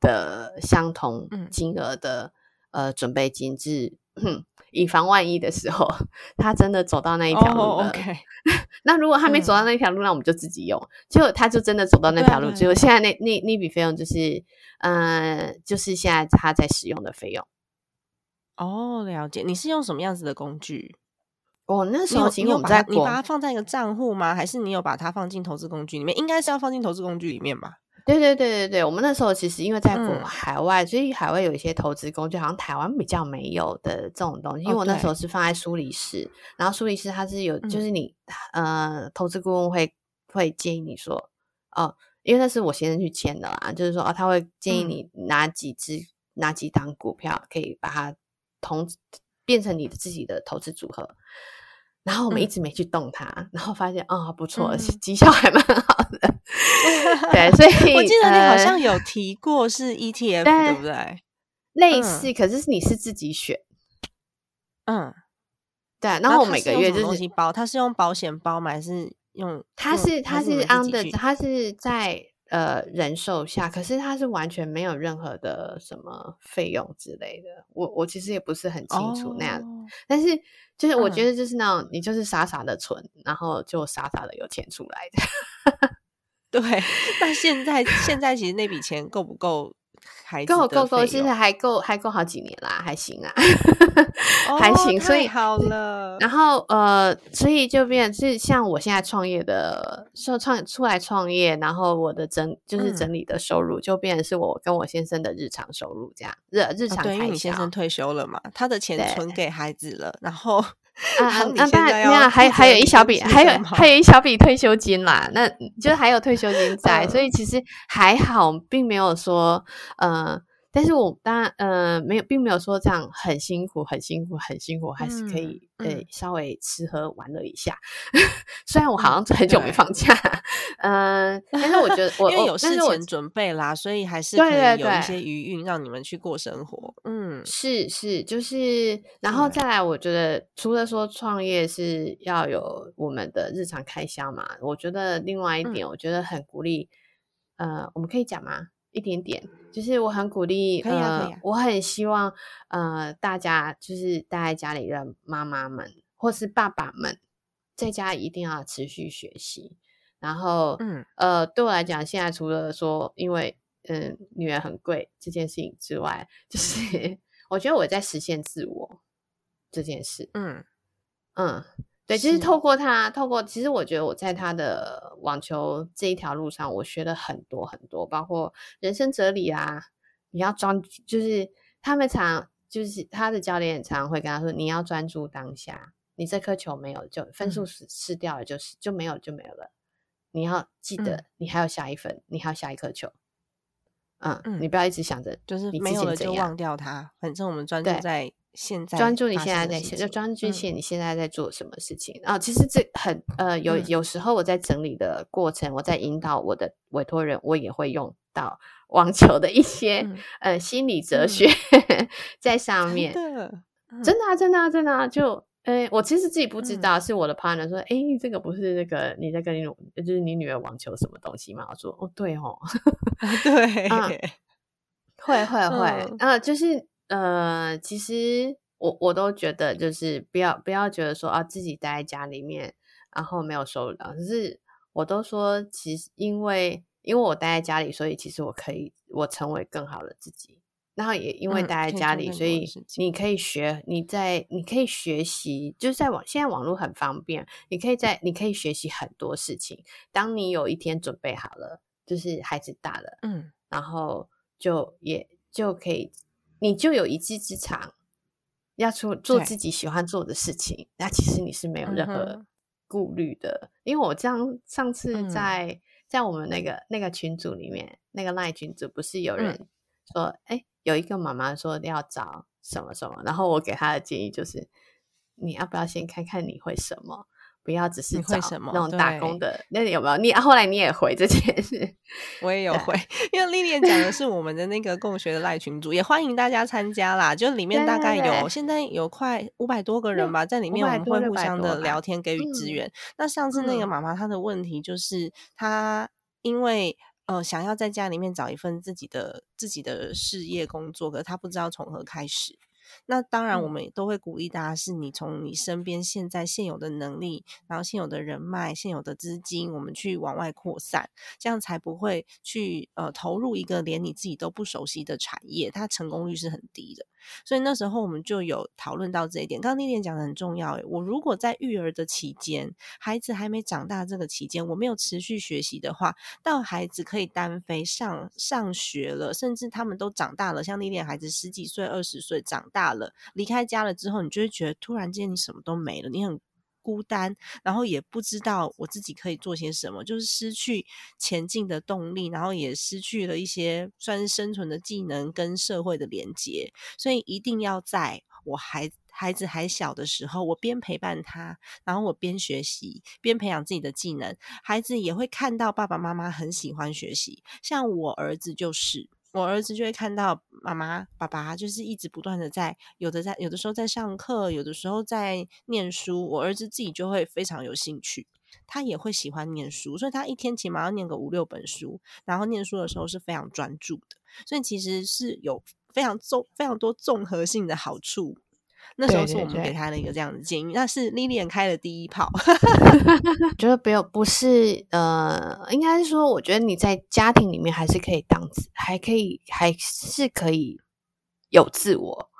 的相同金额的呃准备金，是 以防万一的时候，他真的走到那一条路了。那如果他没走到那条路，那我们就自己用。结果他就真的走到那条路，结果现在那那那笔费用就是，嗯，就是现在他在使用的费用。哦，了解。你是用什么样子的工具？哦那时候你有把你把它放在一个账户吗？还是你有把它放进投资工具里面？应该是要放进投资工具里面吧？对对对对对。我们那时候其实因为在海外，所以海外有一些投资工具，好像台湾比较没有的这种东西。因为我那时候是放在苏黎世，然后苏黎世它是有，就是你呃，投资顾问会会建议你说，哦，因为那是我先生去签的啦，就是说哦，他会建议你拿几只、拿几档股票，可以把它。同变成你的自己的投资组合，然后我们一直没去动它，然后发现啊不错，绩效还蛮好的。对，所以我记得你好像有提过是 ETF，对不对？类似，可是你是自己选。嗯，对。然后我每个月就是包，它是用保险包吗？还是用？它是它是 under，它是在。呃，人寿下，可是他是完全没有任何的什么费用之类的。我我其实也不是很清楚那样，但是就是我觉得就是那种你就是傻傻的存，然后就傻傻的有钱出来的。对，那现在现在其实那笔钱够不够？够够够，其实还够还够好几年啦，还行啊，还行，所以好了。然后呃，所以就变是像我现在创业的，说创出来创业，然后我的整就是整理的收入，就变成是我跟我先生的日常收入这样日日常。对，因为你先生退休了嘛，他的钱存给孩子了，然后。啊，那当然，那还还有一小笔，还有还有一小笔退休金啦，那就是还有退休金在，所以其实还好，并没有说呃。但是我当然呃没有，并没有说这样很辛苦，很辛苦，很辛苦，还是可以呃稍微吃喝玩乐一下。虽然我好像很久没放假，嗯，但是我觉得 我因为有事前准备啦，所以还是可以有一些余韵让你们去过生活。嗯，是是，就是然后再来，我觉得除了说创业是要有我们的日常开销嘛，我觉得另外一点，我觉得很鼓励。呃，我们可以讲吗？一点点，就是我很鼓励，可以啊可以啊，呃我很希望呃大家就是待在家里的妈妈们或是爸爸们，在家一定要持续学习。然后，嗯呃，对我来讲，现在除了说因为嗯女儿很贵这件事情之外，就是 我觉得我在实现自我这件事。嗯嗯，对，就是是。透过他，透过其实我觉得我在他的网球这一条路上，我学了很多很多，包括人生哲理啊，你要专，就是他们常就是他的教练常常会跟他说，你要专注当下，你这颗球没有就分数嗯。失失掉了，就是就没有就没有了，你要记得嗯。你还有下一分，你还有下一颗球，嗯，嗯你不要一直想着就是你没有了就忘掉它，反正我们专注在现在专注你现在在现，就专注嗯现你现在在做什么事情啊、其实这很呃，有嗯有时候我在整理的过程，我在引导我的委托人，我也会用到 网球的一些、嗯呃心理哲嗯学 在上真面。的真的啊，真的啊，真的啊，就。呃，我其实自己不知嗯道，是我的 partner 说，哎、这个不是那个你在跟你就是你女儿网球什么东西吗？我说，哦，对哦，对，嗯会会会，嗯呃，就是呃，其实我我都觉得，就是不要不要觉得说啊，自己待在家里面，然后没有收入了。可是我都说，其实因为因为我待在家里，所以其实我可以我成为更好的自己。然后也因为嗯待在家里，所以你可以学，你在你可以学习，就是在网现在网络很方便，你可以在你可以学习很多事情。当你有一天准备好了，就是孩子大了。嗯然后就也就可以，你就有一技之长，要出做自己喜欢做的事情。那其实你是没有任嗯何哼顾虑的，因为我这样上次嗯在、在我们那个那个群组里面，那个赖群组不是有嗯人说，哎、有一个妈妈说要找什么什么，然后我给她的建议就是，你要不要先看看你会什么？不要只是找什么那种打工的，那你有没有？你后来你也回这件事，我也有回，因为丽丽讲的是我们的那个共学的赖群组，也欢迎大家参加啦。就里面大概有现在有快五百多个人吧，在里面我500们会互相的聊天，给予支嗯援。那上次那个嗯妈妈她的问题就是她因为。呃，想要在家里面找一份自己的自己的事业工作，可是他不知道从何开始。那当然，我嗯们也都会鼓励大家，是你从你身边现在现有的能力，然后现有的人脉、现有的资金，我们去往外扩散，这样才不会去呃投入一个连你自己都不熟悉的产业，它成功率是很低的。所以那时候我们就有讨论到这一点。刚刚丽莲讲的很重要，诶，我如果在育儿的期间，孩子还没长大这个期间，我没有持续学习的话，到孩子可以单飞上上学了，甚至他们都长大了，像丽莲孩子十几岁、二十岁长大了，离开家了之后，你就会觉得突然间你什么都没了，你很孤单，然后也不知道我自己可以做些什么，就是失去前进的动力，然后也失去了一些算是生存的技能跟社会的连接，所以一定要在我孩孩子还小的时候，我边陪伴他，然后我边学习，边培养自己的技能，孩子也会看到爸爸妈妈很喜欢学习，像我儿子就是。我儿子就会看到妈妈、爸爸就是一直不断的在，有的在，有的时候在上课，有的时候在念书。我儿子自己就会非常有兴趣，他也会喜欢念书，所以他一天起码要念个五六本书，然后念书的时候是非常专注的，所以其实是有非常综非常多综合性的好处。那时候是我们给他的一个这样的建议，那是 Lilian 开的第一炮。觉 得不有不是呃，应该是说，我觉得你在家庭里面还是可以当，还可以还是可以有自我，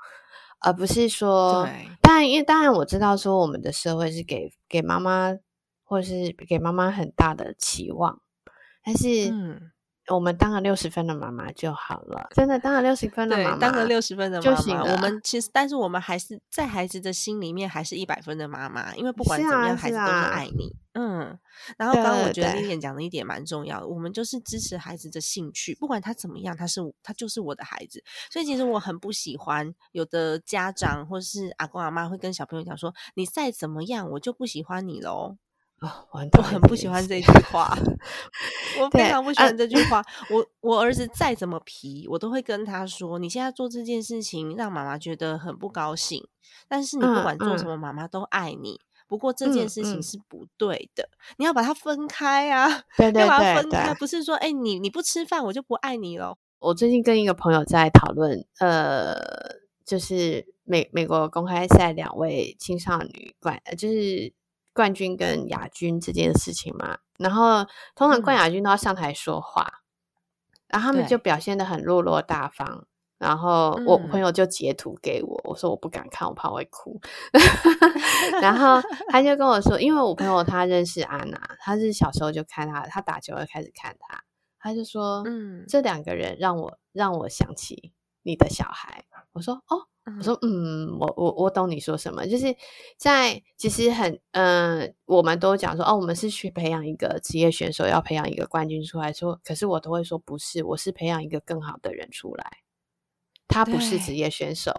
而不是说，对。当然，因为当然我知道说我们的社会是给给妈妈或是给妈妈很大的期望，但是嗯，我们当个六十分的妈妈就好了，真的当个六十分的对妈，妈，当个六十分的妈妈，就行了我们其实，但是我们还是在孩子的心里面还是一百分的妈妈，因为不管怎么样，孩子都是啊爱你。嗯，然后对刚刚我觉得丽莲讲的一点蛮重要的，我们就是支持孩子的兴趣，不管他怎么样，他是我他就是我的孩子。所以其实我很不喜欢有的家长或是阿公阿妈会跟小朋友讲说，你再怎么样，我就不喜欢你喽。啊，我很我很不喜欢这句话，我非常不喜啊欢这句话。我我儿子再怎么皮，我都会跟他说：“你现在做这件事情让妈妈觉得很不高兴，但是你不嗯管做什嗯么，妈妈都爱你。不过这件嗯事情嗯是不对的，你要把它分开啊，对 对要把它对分开，不是说哎、你你不吃饭我就不爱你了。我最近跟一个朋友在讨论，呃，就是美美国公开赛两位青少年冠，呃就是冠军跟亚军这件事情嘛。然后通常冠嗯亚军都要上台说话，然后他们就表现的很落落大方。然后我嗯朋友就截图给我，我说我不敢看，我怕我会哭。然后他就跟我说，因为我朋友他认识安娜，他是小时候就看他，他打球就开始看他，他就说，嗯这两个人让我让我想起你的小孩。我说哦，我说嗯，我我我懂你说什么，就是在其实很嗯、呃我们都讲说哦，我们是去培养一个职业选手，要培养一个冠军出来说，可是我都会说不是，我是培养一个更好的人出来。他不是职业选手，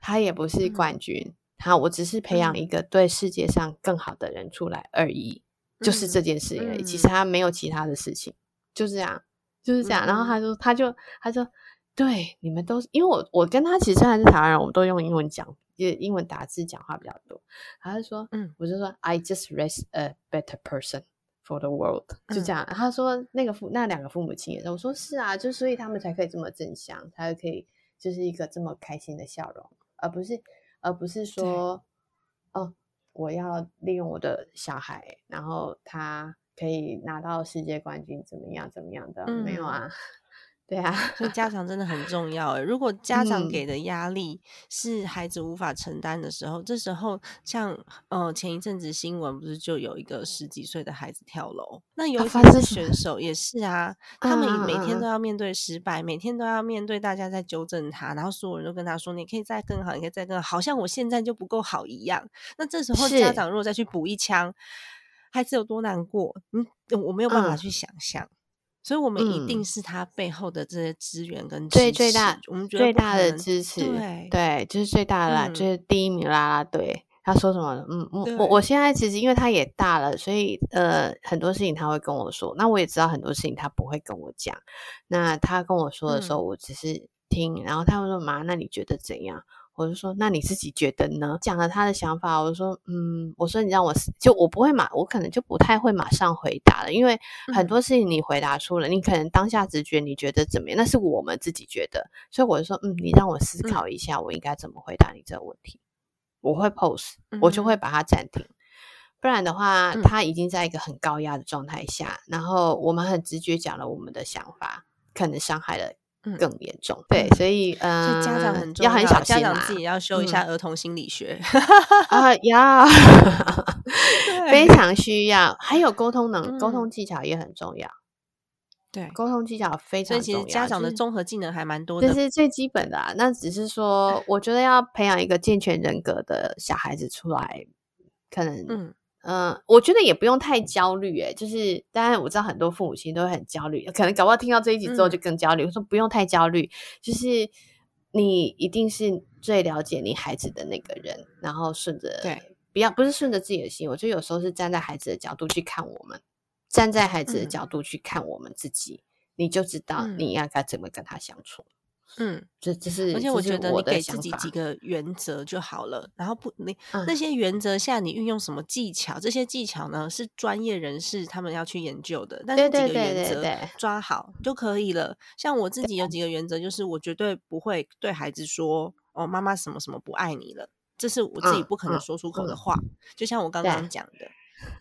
他也不是嗯冠军，他我只是培养一嗯个对世界上更好的人出来而已，就是这嗯件事情而已。其嗯实他没有其他的事情，就这样，就是这样。然后嗯他就他就他就对你们都是，因为我我跟他其实虽然是台湾人，我们都用英文讲，就英文打字讲话比较多。他就说，嗯我就说 I just raise a better person for the world，就嗯这样。他说那个父那两个父母亲也是，我说是啊，就所以他们才可以这么正向，才可以就是一个这么开心的笑容，而不是而不是说哦，我要利用我的小孩，然后他可以拿到世界冠军，怎么样怎么样的？没有嗯啊，对啊，所以家长真的很重要诶。如果家长嗯给的压力是孩子无法承担的时候，这时候像呃前一阵子新闻不是就有一个十几岁的孩子跳楼，那有啊一些选手也是啊，他们每天都要面对失败，每天都要面对大家在纠正他，然后所有人都跟他说你可以再更好，你可以再更好，好像我现在就不够好一样。那这时候家是长如果再去补一枪，孩子有多难过？嗯，我没有办法嗯去想象。所以，我们一定嗯是他背后的这些资源跟最支最大我们觉得最大的支持，对对，就是最大的啦，嗯就是第一名啦啦队。他说什么？嗯，我我我现在其实因为他也大了，所以呃很多事情他会跟我说，那我也知道很多事情他不会跟我讲。那他跟我说的时候，嗯我只是听，然后他会说妈，那你觉得怎样？我就说，那你自己觉得呢？讲了他的想法，我就说，嗯，我说你让我思就我不会马，我可能就不太会马上回答了，因为很嗯。多事情你回答出了，你可能当下直觉你觉得怎么样，那是我们自己觉得，所以我就说，嗯，你让我思嗯。考一下，我应该怎么回答你这个问题。我会 pose，我就会嗯。把它暂停，不然的话，嗯。他已经在一个很高压的状态下，然后我们很直觉讲了我们的想法，可能伤害了嗯更严重。对，嗯所以所嗯，以家长很重要很小心啦。家长自己要修一下儿童心理学。啊，要 非常需要，还有沟通能，沟嗯通技巧也很重要，对，沟通技巧非所以其常重要。实家长的就是综合技能还蛮多这的。是最基本的啊。那只是说，我觉得要培养一个健全人格的小孩子出来，可能，嗯、嗯我觉得也不用太焦虑。诶，就是当然我知道很多父母亲都会很焦虑，可能搞不好听到这一集之后嗯就更焦虑。我说不用太焦虑，就是你一定是最了解你孩子的那个人，然后顺着对，不要不是顺着自己的心。我觉得有时候是站在孩子的角度去看我们，站在孩子的嗯角度去看我们自己，你就知道嗯你应该怎么跟他相处。嗯，这这是，而且我觉得你给自己几个原则就好了，然后不你那。嗯些原则下你运用什么技巧，这些技巧呢是专业人士他们要去研究的，但是几个原则抓好就可以了。像我自己有几个原则，就是我绝对不会对孩子说哦妈妈什么什么不爱你了，这是我自己嗯不可能嗯说出口的嗯话，就像我刚刚。讲的。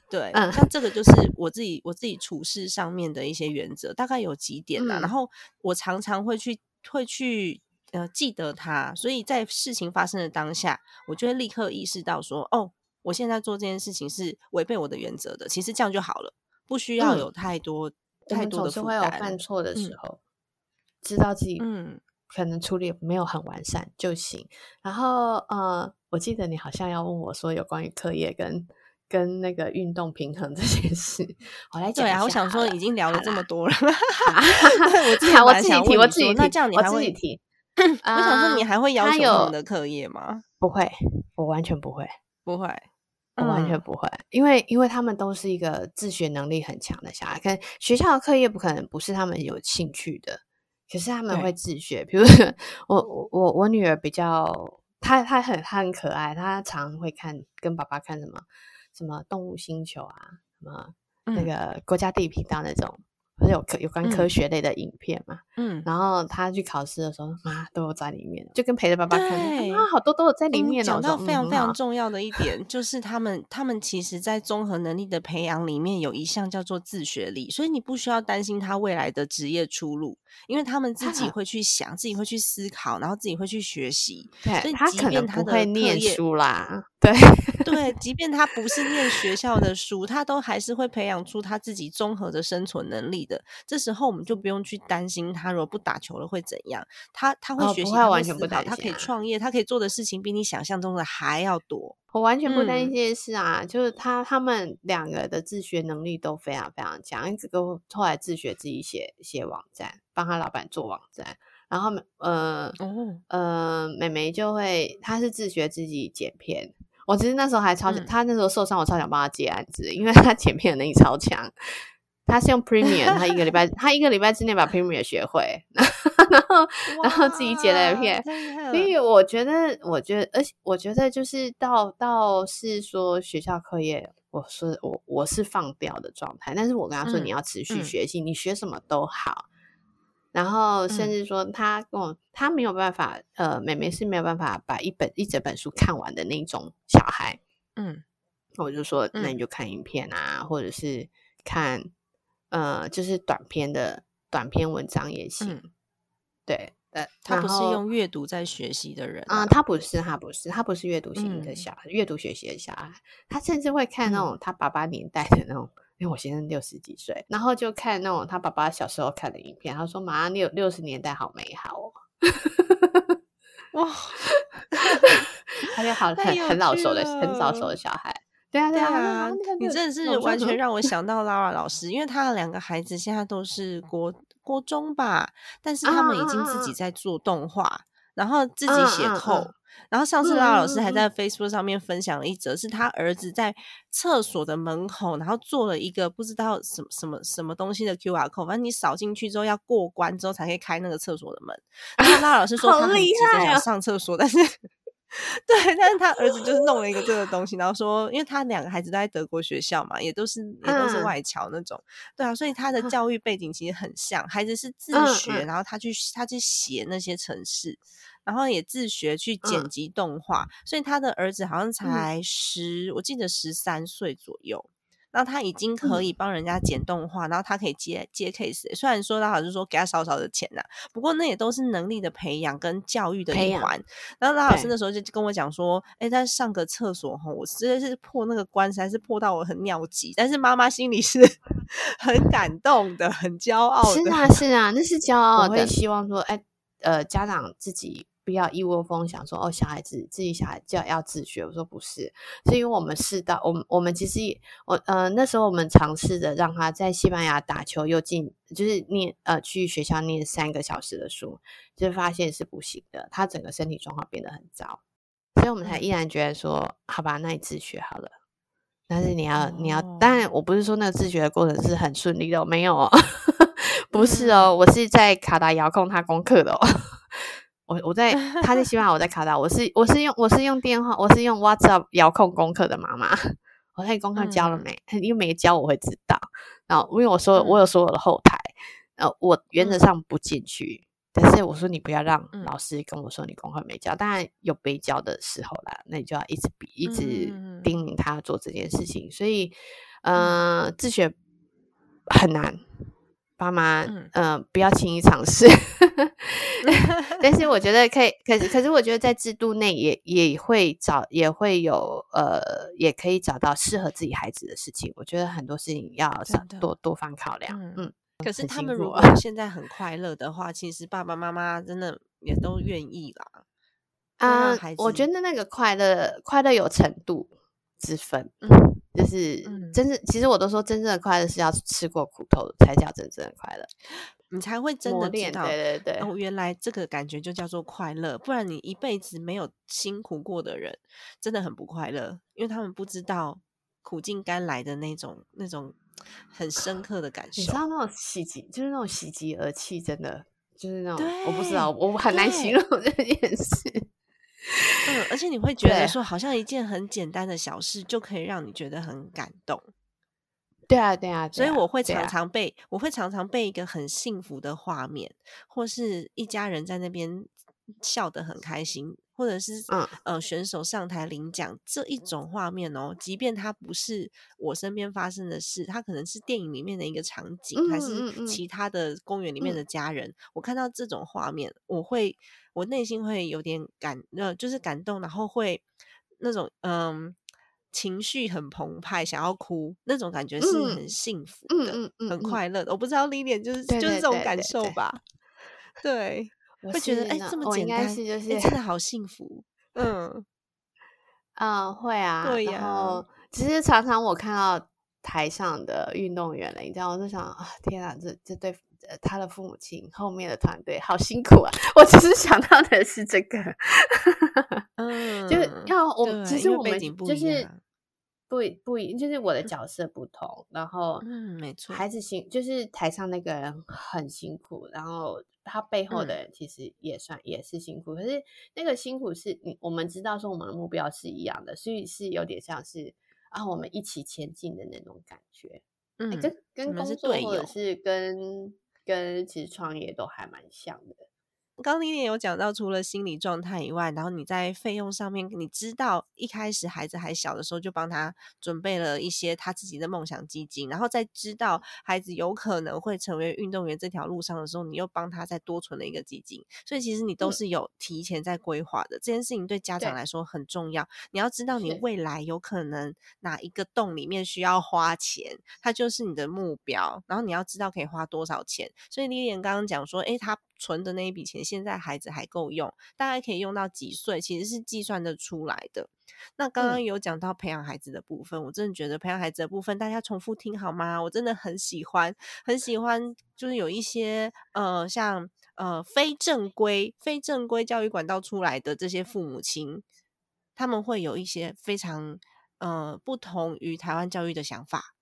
对，嗯那这个就是我自己我自己处事上面的一些原则，大概有几点啦。嗯。然后我常常会去会去呃记得它，所以在事情发生的当下，我就会立刻意识到说，哦，我现在做这件事情是违背我的原则的。其实这样就好了，不需要嗯有太多、我太多的负是会有犯担。错的时嗯候，知道自己嗯，可能处理没有很完善就行。然后呃，我记得你好像要问我说有关于课业跟跟那个运动平衡这件事，我来讲对啊，我想说已经聊了这么多了，对我自己我自己提，我自 己提，那这样你我还会自己提。我想说你啊还会要求他们的课业吗？不会，我完全不会。不会，我完全嗯不会，因为因为他们都是一个自学能力很强的小孩，可能学校的课业不可能不是他们有兴趣的，可是他们对会自学。比如说我我我我女儿比较，她她很她很可爱，她常会看跟爸爸看什么什么动物星球啊，什么那嗯个国家地理频道那种，不是有科有关科嗯学类的影片嘛。嗯，然后他去考试的时候，妈都有在里面，就跟陪着爸爸看，对妈好多都有在里面哦。讲到非常非常重要的一点，就是他们他们其实在综合能力的培养里面有一项叫做自学力，所以你不需要担心他未来的职业出路，因为他们自己啊会去想，自己会去思考，然后自己会去学习。所对他可能不会念业书啦，对，对，即便他不是念学校的书，他都还是会培养出他自己综合的生存能力的。这时候我们就不用去担心他如果不打球了会怎样，他他会哦学习，他不会完全不担心啊以创业，他可以做的事情比你想象中的还要多。我完全不担心嗯这件事啊，就是他他们两个的自学能力都非常非常强，一直都后来自学自己写写网站，帮他老板做网站，然后呃哦，呃，美眉就会，她是自学自己剪片。我其实那时候还超想，嗯她那时候受伤，我超想帮他接案子，因为他前面的能力超强。他是用 Premiere，她一个礼拜，他一个礼拜之内把 Premiere 学会，然后然后自己剪了片所以我觉得，我觉得，而且我觉得就是到到是说学校课业，我是我我是放掉的状态，但是我跟他说嗯你要持续嗯学习，你学什么都好。然后甚嗯至说他跟我，他没有办法，呃，妹妹是没有办法把一本一整本书看完的那种小孩。嗯我就说，那你嗯就看影片啊，或者是看，呃，就是短篇的短篇文章也行。嗯，对，呃，他不是用阅读在学习的人啊、啊。他不是，他不是，他不是阅读型的嗯小孩，阅读学习的小孩，他甚至会看那嗯种他爸爸年代的那种，因为我先生六十几岁，然后就看那种他爸爸小时候看的影片，他说：“妈，六六十年代好美好哦。哇，”他就好很很老熟的很早熟的小孩，对啊对啊，你真的是完 全让我想到 Lara 老师，因为他的两个孩子现在都是国国中吧，但是他们已经自己在做动画，然后自己写扣。然后上次拉老师还在。Facebook 上面分享了一则，是他儿子在厕所的门口，然后做了一个不知道什么什么什么东西的 QR code，反正你扫进去之后要过关之后才可以开那个厕所的门。然后 Lara 老师说好他很厉急着想害哦。上厕所，但是 对，但是他儿子就是弄了一个这个东西，然后说，因为他两个孩子都在德国学校嘛，也都是也都是嗯。外侨那种，对啊，所以他的教育背景其实很像，孩子是自嗯学，嗯。然后他去他去写那些城市，然后也自学去剪嗯。辑动画，所以他的儿子好像才十、我记得十三岁左右。然后他已经可嗯以帮人家剪动画，然后他可以接接 case 欸。虽然说他好像说给他少少的钱呐、不过那也都是能力的培养跟教育的一环。然后他老师那时候就跟我讲说，哎，他上个厕所吼，我真的是破那个关，实在是破到我很尿急。但是妈妈心里是 很感动的，很骄傲的。是啊，是啊，那是骄傲。我会我会希望说，哎，呃，家长自己不要一窝蜂想说，哦，小孩子自己小孩就要自学。我说不是，是因为我们试到，我们我们其实也，我呃那时候我们尝试着让他在西班牙打球，又进就是念呃去学校念三个小时的书，就发现是不行的，他整个身体状况变得很糟，所以我们才嗯毅然决然说，好吧，那你自学好了。但是你要，你要，哦当然，我不是说那个自学的过程是很顺利的哦，没有哦，不是嗯哦，我是在卡达遥控他功课的哦。我我在他在西班牙，我在卡达，我是我是用我是用电话，我是用 WhatsApp 遥控功课的妈妈。我那功课交了没？因为没交，我会知道。然后因为我说我有嗯说我的后台，呃，我原则嗯上不进去，但是我说你不要让嗯老师跟我说你功课没交，当然有没交的时候啦，那你就要一直比一直叮咛他做这件事情。所以，呃，自学很难，爸妈嗯呃不要轻易尝试。但是我觉得可以，可是可是我觉得在制度内也也会找也会有呃，也可以找到适合自己孩子的事情。我觉得很多事情要多多方考量。嗯嗯，可是他们如果现在很快乐的话，其实爸爸妈妈真的也都愿意啦。啊、孩我觉得那个快乐快乐有程度之分，嗯就是嗯真正其实我都说真正的快乐是要吃过苦头才叫真正的快乐。你才会真的知道，对对对，哦，原来这个感觉就叫做快乐，不然你一辈子没有辛苦过的人，真的很不快乐，因为他们不知道苦尽甘来的那种那种很深刻的感受。你知道那种喜极，就是那种喜极而泣，真的就是那种我不知道，我很难形容这件事。嗯，而且你会觉得说，好像一件很简单的小事就可以让你觉得很感动。对啊，对啊，所以我会常常被，我会常常被一个很幸福的画面，或是一家人在那边笑得很开心，或者是嗯呃选手上台领奖这一种画面哦，即便它不是我身边发生的事，它可能是电影里面的一个场景，还嗯嗯嗯是其他的公园里面嗯的家人，我看到这种画面，我会我内心会有点感，呃，就是感动，然后会那种嗯。情绪很澎湃，想要哭，那种感觉是嗯很幸福嗯的，很嗯嗯嗯快乐的。我不知道 Lilian 就是对就是这种感受对吧？对，我会觉得哎、这么我应该简单，哎、是就是真的好幸福。嗯，嗯，会啊。对呀然后其实常常我看到台上的运动员了，你知道，我就想啊，天啊，这这对呃他的父母亲后面的团队好辛苦啊！我只是想到的是这个，嗯，就是要我其实我们就是不一不一，就是我的角色不同，然后嗯，没错，孩子辛就是台上那个人很辛苦，然后他背后的嗯。人其实也算也是辛苦，可是那个辛苦是你我们知道说我们的目标是一样的，所以是有点像是啊我们一起前进的那种感觉，哎、嗯，跟跟工作或者是跟跟其实创业都还蛮像的。刚刚你也有讲到，除了心理状态以外，然后你在费用上面，你知道一开始孩子还小的时候就帮他准备了一些他自己的梦想基金，然后在知道孩子有可能会成为运动员这条路上的时候，你又帮他再多存了一个基金，所以其实你都嗯是有提前在规划的。这件事情对家长来说很重要，你要知道你未来有可能哪一个洞里面需要花钱，它就是你的目标，然后你要知道可以花多少钱。所以丽莲刚刚讲说，诶，他存的那一笔钱，现在孩子还够用，大概可以用到几岁，其实是计算的出来的。那刚刚嗯有讲到培养孩子的部分，我真的觉得培养孩子的部分，大家重复听好吗？我真的很喜欢，很喜欢，就是有一些呃，像呃非正规、非正规教育管道出来的这些父母亲，他们会有一些非常呃不同于台湾教育的想法。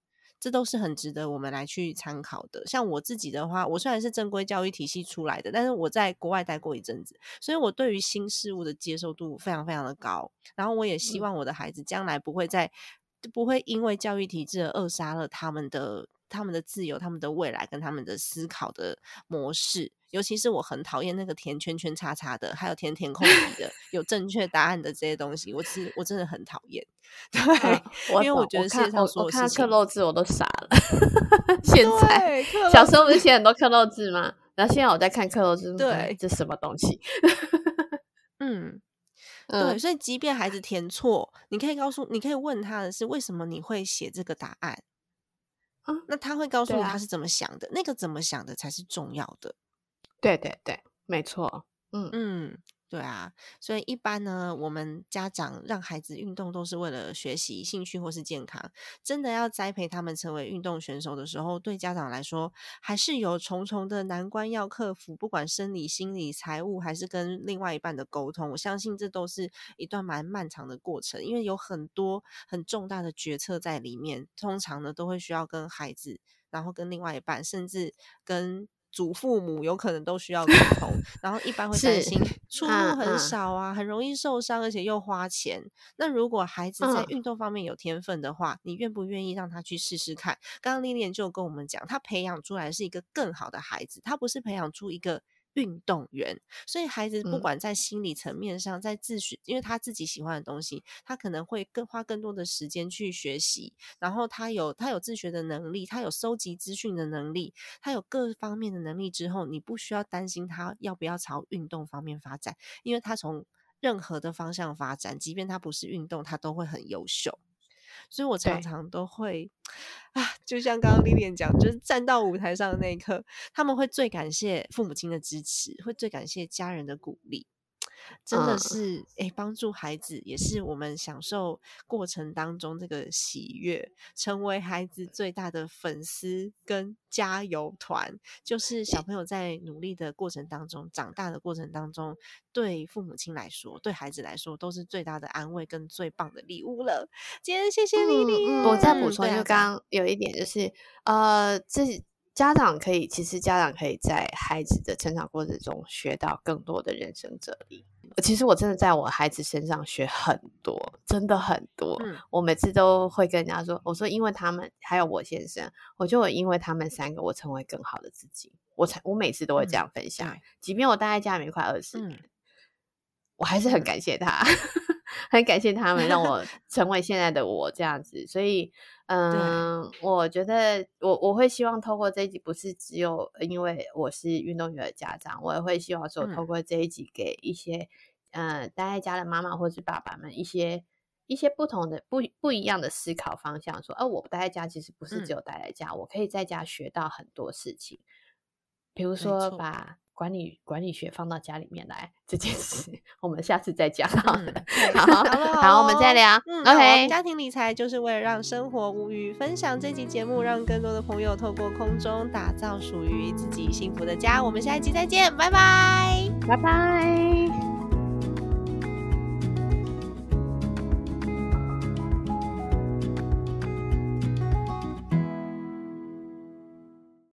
这都是很值得我们来去参考的。像我自己的话，我虽然是正规教育体系出来的，但是我在国外待过一阵子，所以我对于新事物的接受度非常非常的高。然后我也希嗯望我的孩子将来不会在不会因为教育体制而扼杀了他们的他们的自由、他们的未来跟他们的思考的模式。尤其是我很讨厌那个填圈圈叉叉的，还有填填空 题的，有正确答案的这些东西，我是我真的很讨厌。对，因为我觉得世界上我我看到所有事情克漏字我都傻了。现在小时候不是写很多刻漏字吗？然后现在我在看刻漏字，嗯对这什么东西？嗯，嗯对，所以即便孩子填错，你可以告诉，你可以问他的是为什么你会写这个答案，啊那他会告诉你他是怎么想的，那个怎么想的才是重要的。对对对，没错。嗯嗯，对啊，所以一般呢，我们家长让孩子运动都是为了学习、兴趣或是健康。真的要栽培他们成为运动选手的时候，对家长来说还是有重重的难关要克服，不管生理、心理、财务，还是跟另外一半的沟通。我相信这都是一段蛮漫长的过程，因为有很多很重大的决策在里面。通常呢，都会需要跟孩子，然后跟另外一半，甚至跟祖父母有可能都需要沟通，然后一般会担心出入很少啊，很容易受伤，而且又花钱。那如果孩子在嗯运动方面有天分的话，你愿不愿意让他去试试看？刚刚丽莲就跟我们讲，他培养出来是一个更好的孩子，他不是培养出一个。运动员，所以孩子不嗯。管在心理层面上，在自学，因为他自己喜欢的东西，他可能会更花更多的时间去学习，然后他有他有自学的能力，他有收集资讯的能力，他有各方面的能力之后，你不需要担心他要不要朝运动方面发展，因为他从任何的方向发展，即便他不是运动，他都会很优秀。所以我常常都会啊，就像刚刚丽莲讲，就是站到舞台上的那一刻，他们会最感谢父母亲的支持，会最感谢家人的鼓励。真的嗯是诶，帮助孩子也是我们享受过程当中这个喜悦，成为孩子最大的粉丝跟加油团。就是小朋友在努力的过程当中，长大的过程当中，对父母亲来说，对孩子来说，都是最大的安慰跟最棒的礼物了。今天谢谢丽丽、嗯，我再补充，就刚刚有一点就是，呃，自己家长可以，其实家长可以在孩子的成长过程中学到更多的人生哲理。其实我真的在我孩子身上学很多，真的很多。嗯我每次都会跟人家说，我说因为他们还有我先生，我就因为他们三个，我成为更好的自己。我才我每次都会这嗯样分享，对即便我待在家里面快二十嗯年，我还是很感谢他，很感谢他们让我 成为现在的我这样子。所以，嗯，我觉得我我会希望透过这一集，不是只有因为我是运动员的家长，我也会希望说，透嗯过这一集给一些呃待在家的妈妈或是爸爸们一些。一些不同的不不一样的思考方向，说，哦、我待在家其实不是只嗯有待在家，我可以在家学到很多事情，比如没说把管理管理学放到家里面来这件事，我们下次再讲好了。嗯好，好，我们再哦聊。嗯，OK，家庭理财就是为了让生活无虞。分享这期节目，让更多的朋友透过空中打造属于自己幸福的家。我们下一集再见，拜拜。拜拜。